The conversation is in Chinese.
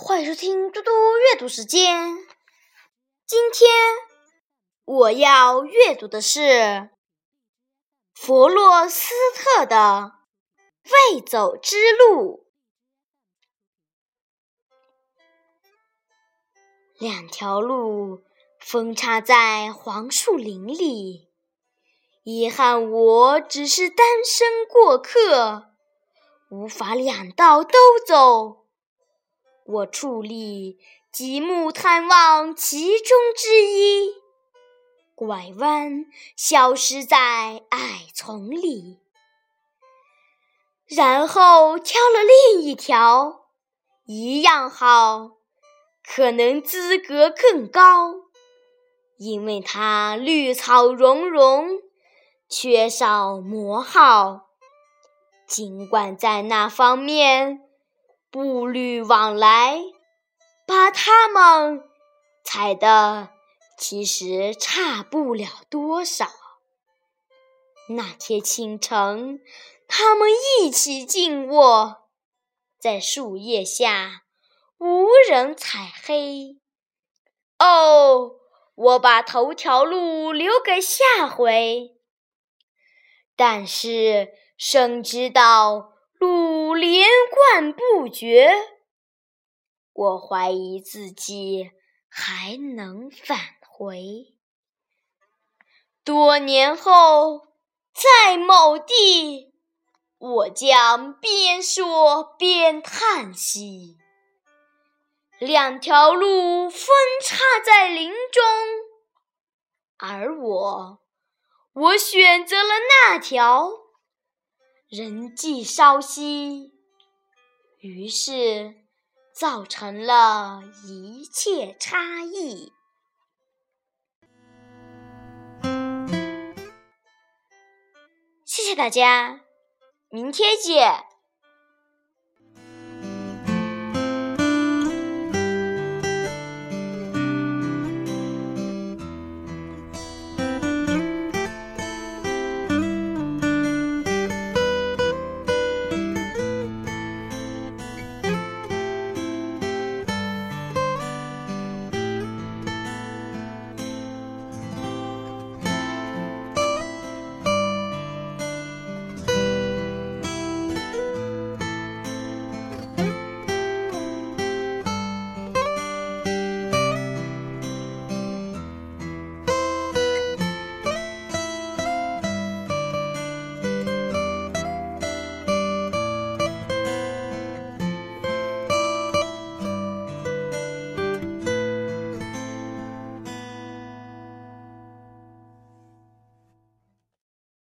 欢迎收听嘟嘟阅读时间。今天我要阅读的是弗洛斯特的《未走之路》。两条路分叉在黄树林里，遗憾我只是单身过客，无法两道都走。我矗立，极目探望其中之一，拐弯，消失在矮丛里，然后挑了另一条，一样好，可能资格更高，因为它绿草茸茸，缺少磨耗，尽管在那方面。步履往来，把他们踩得其实差不了多少。那天清晨，他们一起静卧在树叶下，无人踩黑。哦，我把头条路留给下回。但是，深知道。路连贯不绝，我怀疑自己还能返回。多年后，在某地，我将边说边叹息。两条路分叉在林中，而我，我选择了那条。人迹稍稀，于是造成了一切差异。谢谢大家，明天见。